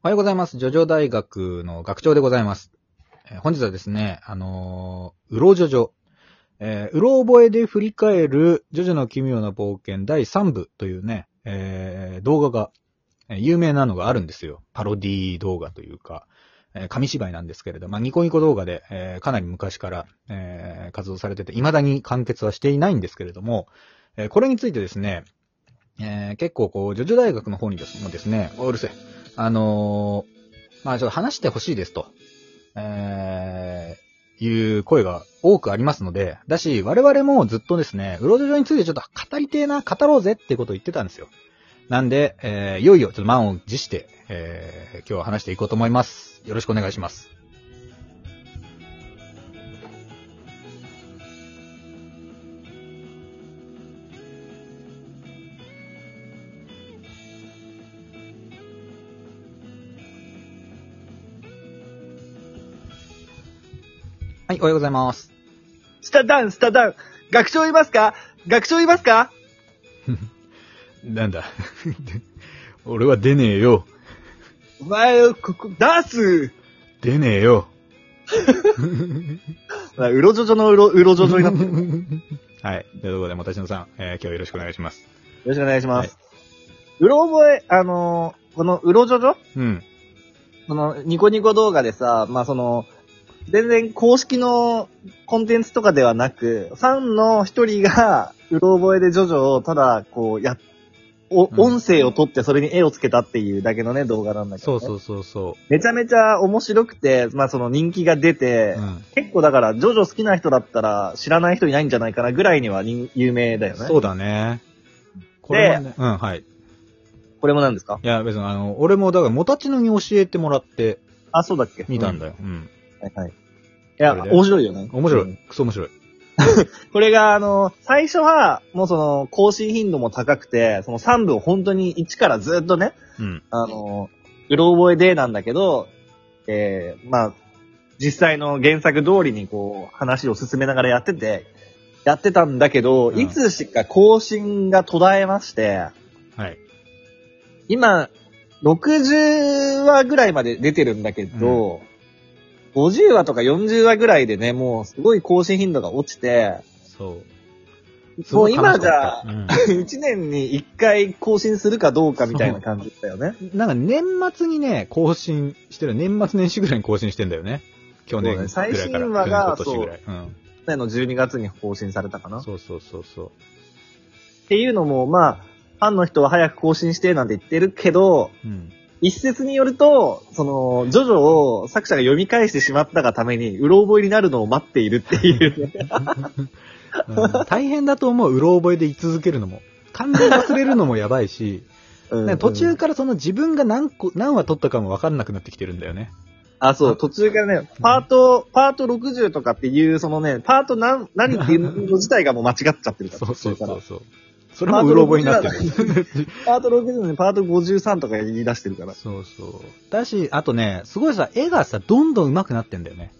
おはようございます。ジョジョ大学の学長でございます。えー本日はですね、あのー、うろジョジョ、えーうろ覚えで振り返るジョジョの奇妙な冒険第3部というね、えー動画が、え有名なのがあるんですよ。パロディ動画というか、え紙芝居なんですけれど、まあ、ニコニコ動画で、えかなり昔から、え活動されてて、未だに完結はしていないんですけれども、えこれについてですね、え結構こう、ジョジョ大学の方にですもですね、おうるせえ。あのーまあちょっと話してほしいですと、えーいう声が多くありますので、だし、我々もずっとですね、ウロジョジョについてちょっと語りてえな、語ろうぜってことを言ってたんですよ。なんで、えーいよいよちょっと満を持して、えー今日は話していこうと思います。よろしくお願いします。はい、おはようございます。スタダウン、スタダウン。学長いますか？学長いますか？なんだ？俺は出ねえよ。お前をここ、出す出ねえよ。うろジョジョのうろ、うろジョジョになってる。よはい。ということで、もたちのさん、えー今日はよろしくお願いします。ろしくお願いします。うろ覚え、あのーこのうろジョジョうん。このニコニコ動画でさ、まあその、全然公式のコンテンツとかではなく、ファンの一人が、うろ覚えでジョジョをただ、こう、や、お、うん音声を撮ってそれに絵をつけたっていうだけのね、動画なんだけど、ね。そうそうそうそめちゃめちゃ面白くて、まあその人気が出て、う。うん。結構だから、ジョジョ好きな人だったら知らない人いないんじゃないかなぐらいには人有名だよね。そうだね。これはね、うん、はい。これも何ですか？いや、別にあの、俺もだから、もたちのに教えてもらってあ、そうだっけ？見たんだよ。よ。うん。はいはい。いや、これで面白いよね。面白い。うんクソ面白い。これが、あの、最初は、もうその、更新頻度も高くて、その3部を本当に1からずっとね、うん。あの、うろ覚えでなんだけど、えー、まあ、実際の原作通りにこう、話を進めながらやってて、やってたんだけど、うんいつしか更新が途絶えまして、はい。今、60話ぐらいまで出てるんだけど、50話とか40話ぐらいでね、もうすごい更新頻度が落ちて、そう。すもう今じゃあ、うん 1年に1回更新するかどうかみたいな感じだよね。なんか年末にね、更新してる。年末年始ぐらいに更新してんだよね。去年ぐらいから。ね最新話が去年今年ぐらい。うん。去年の12月に更新されたかな。っそうそうそうそう。ていうのも、まあ、ファンの人は早く更新してなんて言ってるけど、うん。一説によると、その、ジョジョを作者が読み返してしまったがために、うろ覚えになるのを待っているっていうね。うん大変だと思う、うろ覚えで居続けるのも。完全に忘れるのもやばいし、うんなんか途中からその自分が何個、何話取ったかも分かんなくなってきてるんだよね。あ、そう、途中からね、パート、パート60とかっていう、そのね、パート何、何っていうの自体がもう間違っちゃってるから。そうそうそうそう。それもうろ覚えになってる。パート60のパート53とか言い出してるから。そうそう。だし、あとね、すごいさ、絵がさ、どんどん上手くなってんだよね。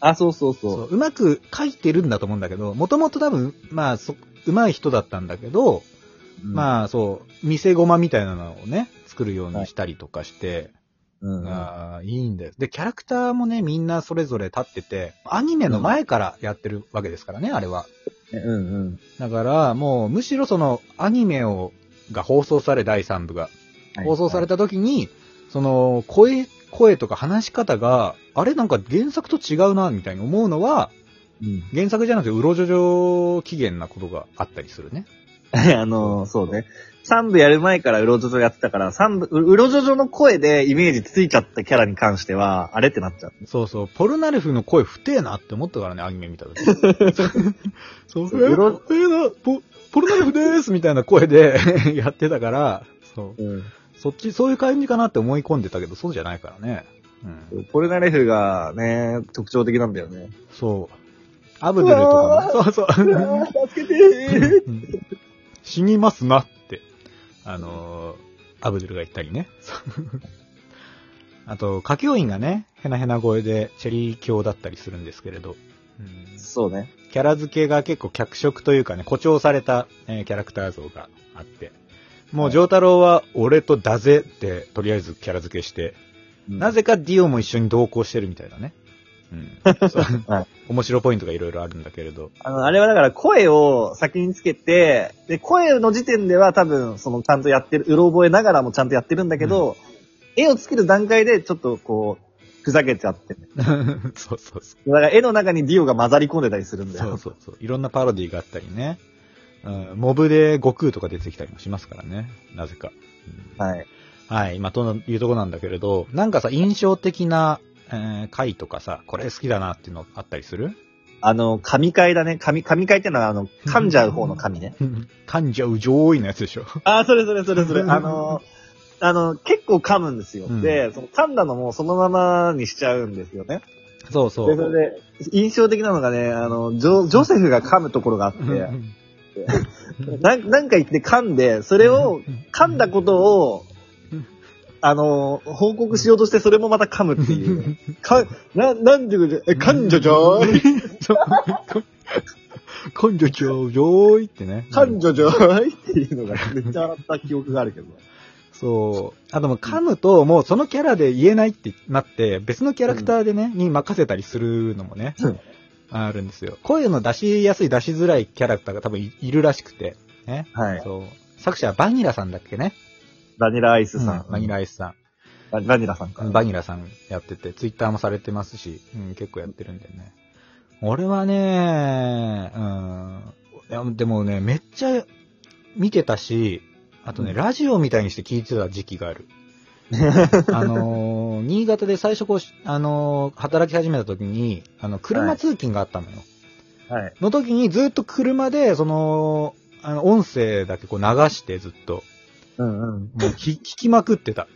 あ、そうそうそう。そう、うまく描いてるんだと思うんだけど、もともと多分、まあ、そ、上手い人だったんだけど、うん、まあ、そう、見せ駒みたいなのをね、作るようにしたりとかして、うんうん、ああ、いいんだよ。で、キャラクターもね、みんなそれぞれ立ってて、アニメの前からやってるわけですからね、あれは。うんうん。だから、もう、むしろその、アニメを、が放送され、第3部が、放送された。た時に、その、声、声とか話し方が、あれなんか原作と違うな、みたいに思うのは、うん。原作じゃなくて、うろじょじょ起源なことがあったりするね。あの、そうね。3部やる前からウロジョジョやってたから、三部、うウロジョジョの声でイメージついちゃったキャラに関しては、あれってなっちゃう。そうそう、ポルナレフの声不定なって思ったからね、アニメ見た時。そう、そううろえ、えな、ポ、ポルナレフでーすみたいな声で やってたから、そう、うん。そっち、そういう感じかなって思い込んでたけど、そうじゃないからね。うん。ポルナレフがね、特徴的なんだよね。そう。アブドゥルとかも、そうそう。助けてーうん死にますなって、あのーアブドゥルが言ったりね。あと、歌教員がね、ヘナヘナ声でチェリー教だったりするんですけれど、うん。そうね。キャラ付けが結構脚色というかね、誇張された、えーキャラクター像があって、もう、ジョータロウは俺とだぜって、とりあえずキャラ付けして、なぜかディオも一緒に同行してるみたいなね。うん。はい面白ポイントがいろいろあるんだけれど。あの、あれはだから声を先につけて、で、声の時点では多分、その、ちゃんとやってる、うろ覚えながらもちゃんとやってるんだけど、絵をつける段階でちょっとこう、ふざけちゃって。そうそうそだから絵の中にディオが混ざり込んでたりするんう。だよ。そうそうそう。いろんなパロディがあったりね。うん、モブで悟空とか出てきたりもしますからね。なぜか。うんはい。はい。まあ、というとこなんだけれど、なんかさ、印象的な、えー回とかさ、これ好きだなっていうのあったりする？あの、神回だね。神、神回ってのは、あの、噛んじゃう方の神ね。噛んじゃう上位のやつでしょ。ああ、それそれそれそれ。あの、あの、結構噛むんですよ。うんで、その噛んだのもそのままにしちゃうんですよね。で、そうそう。それで、印象的なのがね、あの、ジョジョセフが噛むところがあって、うんなんなんか言って噛んで、それを、噛んだことをうん、あの、報告しようとして、それもまた噛むっていう。か、な、なんていうことえ、噛んじゃじゃーいそうじゃちゃう上位ってね。噛んじゃじゃーいっていうのがめっちゃ笑った記憶があるけど。そう。あともう噛むと、もうそのキャラで言えないってなって、別のキャラクターでね、に任せたりするのもね、うんあるんですよ。声の出しやすい、出しづらいキャラクターが多分いいるらしくて、ね。はい。そう。作者はバニラさんだっけね。バニラアイスさん。バニラアイスさん。ババニラさんか。バニラさんやってて、ツイッターもされてますし、うん、結構やってるんでね。俺はね、うん、いやでもね、めっちゃ見てたし、あとね、うんラジオみたいにして聞いてた時期がある。あのー新潟で最初こうし、あのー働き始めた時に、あの、車通勤があったのよ。はい。の時にずっと車で、その、あの、音声だけこう流してずっと、うんうん。もう聞 聞きまくってた。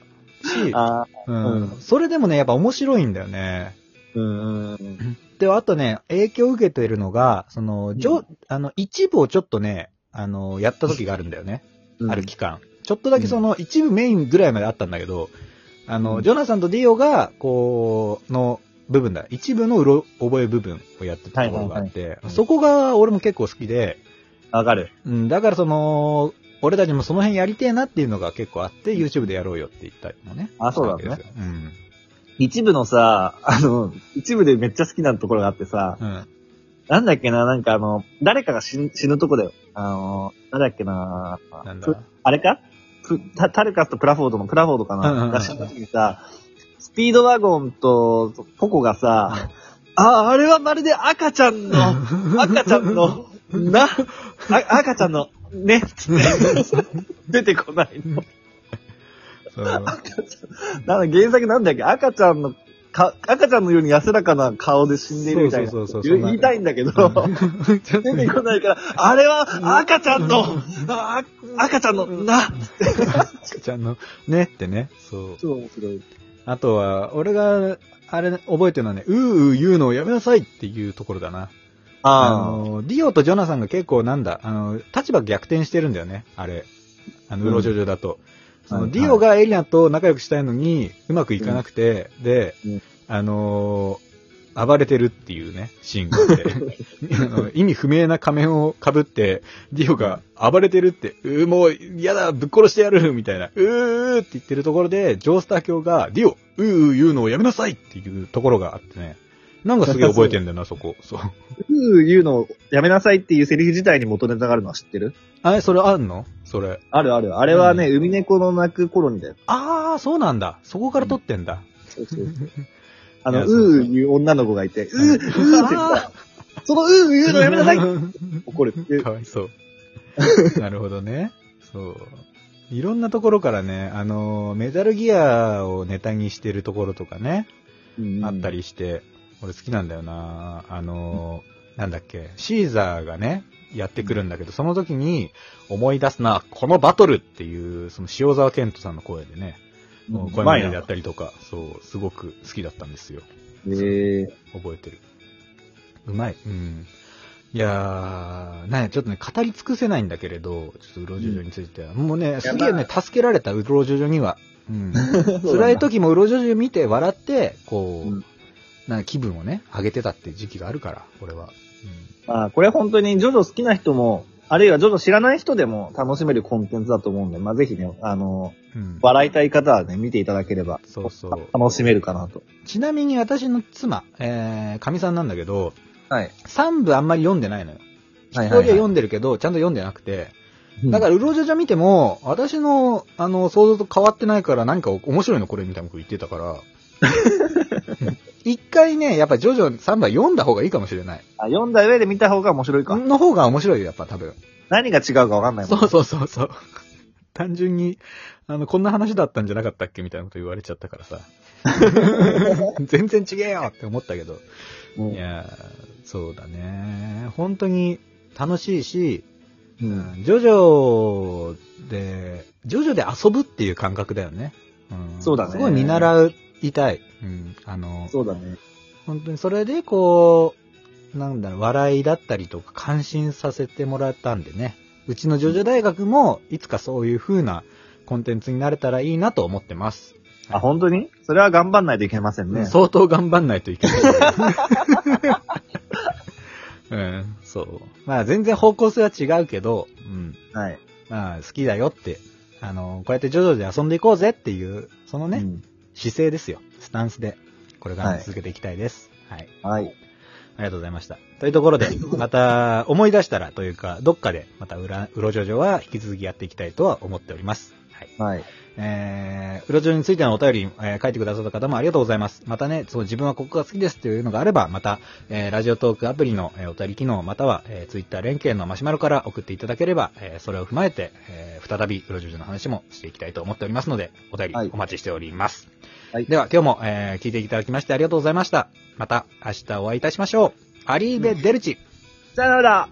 し、あうんうんそれでもね、やっぱ面白いんだよね。ーうんうんうん。で、あとね、影響を受けてるのが、その、じょ、あの、一部をちょっとね、あの、やった時があるんだよね。うんある期間。ちょっとだけその、一部メインぐらいまであったんだけど、あの、うんジョナサンとディオが、こう、の部分だ。一部のうろ覚え部分をやってたところがあって、はいはいそこが俺も結構好きで、わかる。うん、だからその、俺たちもその辺やりてえなっていうのが結構あって、YouTube でやろうよって言ったりもね。あそうだねしたわけですようん。一部のさ、あの、一部でめっちゃ好きなところがあってさ、うん。なんだっけな、なんかあの、誰かが死ぬ死ぬとこだよ。あの、なんだっけな、なんプだあれか？プタタルカスとプラフォードのプラフォードかうんうんうなんが死んだ時にさ、スピードワゴンとポコがさ、あ、あれはまるで赤ちゃんの、赤ちゃんの、な、あ赤ちゃんの、ね、つって、出てこないの。そう。なんだ原作なんだっけ？赤ちゃんの、か、赤ちゃんのように安らかな顔で死んでいるみたいな。そうそうそうそう言いたいんだけど、出てこないから、あれは赤ちゃんの、あ赤ちゃんの、な、赤ちゃんの、ねってね。そう。超面白い。あとは、俺が、あれ、覚えてるのはね、うーうー言うのをやめなさいっていうところだな。ああの、ディオとジョナサンが結構なんだ、あの、立場逆転してるんだよね、あれ。あの、うん。うろジョジョだと。その、はい。ディオがエリナと仲良くしたいのに、うまくいかなくて、で、うん。あのー暴れてるっていうね、シーンがあって、意味不明な仮面を被って、ディオが暴れてるって、うーもう嫌だ、ぶっ殺してやるみたいな、うーって言ってるところで、ジョースター教が、ディオ、うーうー言うのをやめなさいっていうところがあってね、なんかすげえ覚えてんだよな、そこ。そう。うー言うのをやめなさいっていうセリフ自体に元ネタがあるのは知ってる？あれ、それあんの？それ。あるある。あれはね、海猫の鳴く頃にだよ。あー、そうなんだ。そこから撮ってんだ。そうそうそう。あの、いやそうそううー言う女の子がいて、うー、うーって言った。そのうー言うのやめなさい 怒るっていう。かわいそう。なるほどね。そう。いろんなところからね、あの、メタルギアをネタにしてるところとかね、あった。りして、俺好きなんだよなあの、なんだっけ、シーザーがね、やってくるんだけど、その時に思い出すな、このバトルっていう、その塩沢健人さんの声でね、うん声真似でやったりとか、そう、すごく好きだったんですよ。ええ覚えてる。うまい。うん。いやー、なんや、ちょっとね、語り尽くせないんだけれど、ちょっとうろじょじょについては。もうね、すげえね、助けられた、うろじょじょには。うん。辛い時もうろじょじょ見て笑って、こう、うんな気分をね、上げてたって時期があるから、俺は。まあ、これ本当にジョジョ好きな人も、あるいはジョジョ知らない人でも楽しめるコンテンツだと思うんで、まあ、ぜひね、あの、うん。笑いたい方はね、見ていただければ、そうそう。楽しめるかなと。ちなみに私の妻、えー、神さんなんだけど、はい。3部あんまり読んでないのよ。一はい人は読んでるけど、ちゃんと読んでなくて。だから、うろじょじょ見ても、私の、あの、想像と変わってないから何か面白いのこれみたいなこと言ってたから。一回ね、やっぱジョジョ3部は読んだ方がいいかもしれない。あ読んだ上で見た方が面白いか。の方が面白いよ、やっぱ多分。何が違うかわかんないもん。そうそうそうそう。単純に、あの、こんな話だったんじゃなかったっけみたいなこと言われちゃったからさ。全然違えよって思ったけど。うんいやー、そうだね。本当に楽しいし、う。うんんジョジョで、ジョジョで遊ぶっていう感覚だよね。うんそうだねすごい見習いたい。うん。あの、そうだね。本当にそれでこう、なんだろう、笑いだったりとか感心させてもらったんでね。うちのジョジョ大学もいつかそういう風なコンテンツになれたらいいなと思ってます。あ、本当に？それは頑張んないといけませんね。相当頑張んないといけない。うん、そう。まあ全然方向性は違うけど、うん。はい。まあ好きだよって、あの、こうやってジョジョで遊んでいこうぜっていう、そのね、うん姿勢ですよ。スタンスで、これからも続けていきたいです。はい。はい。ありがとうございました。というところで、また思い出したらというか、どっかでまたうら、うろジョジョは引き続きやっていきたいとは思っております。はい。はい。えー、うろジョジョについてのお便り、えー書いてくださった方もありがとうございます。またね、その自分はここが好きですというのがあれば、また、えー、ラジオトークアプリの、えーお便り機能、または、えー、ツイッター連携のマシュマロから送っていただければ、えー、それを踏まえて、えー、再びうろジョジョの話もしていきたいと思っておりますので、お便りはいお待ちしております。はいでは、今日も、えー、聞いていただきましてありがとうございました。また、明日お会いいたしましょう。アリーベ・デルチ。さよなら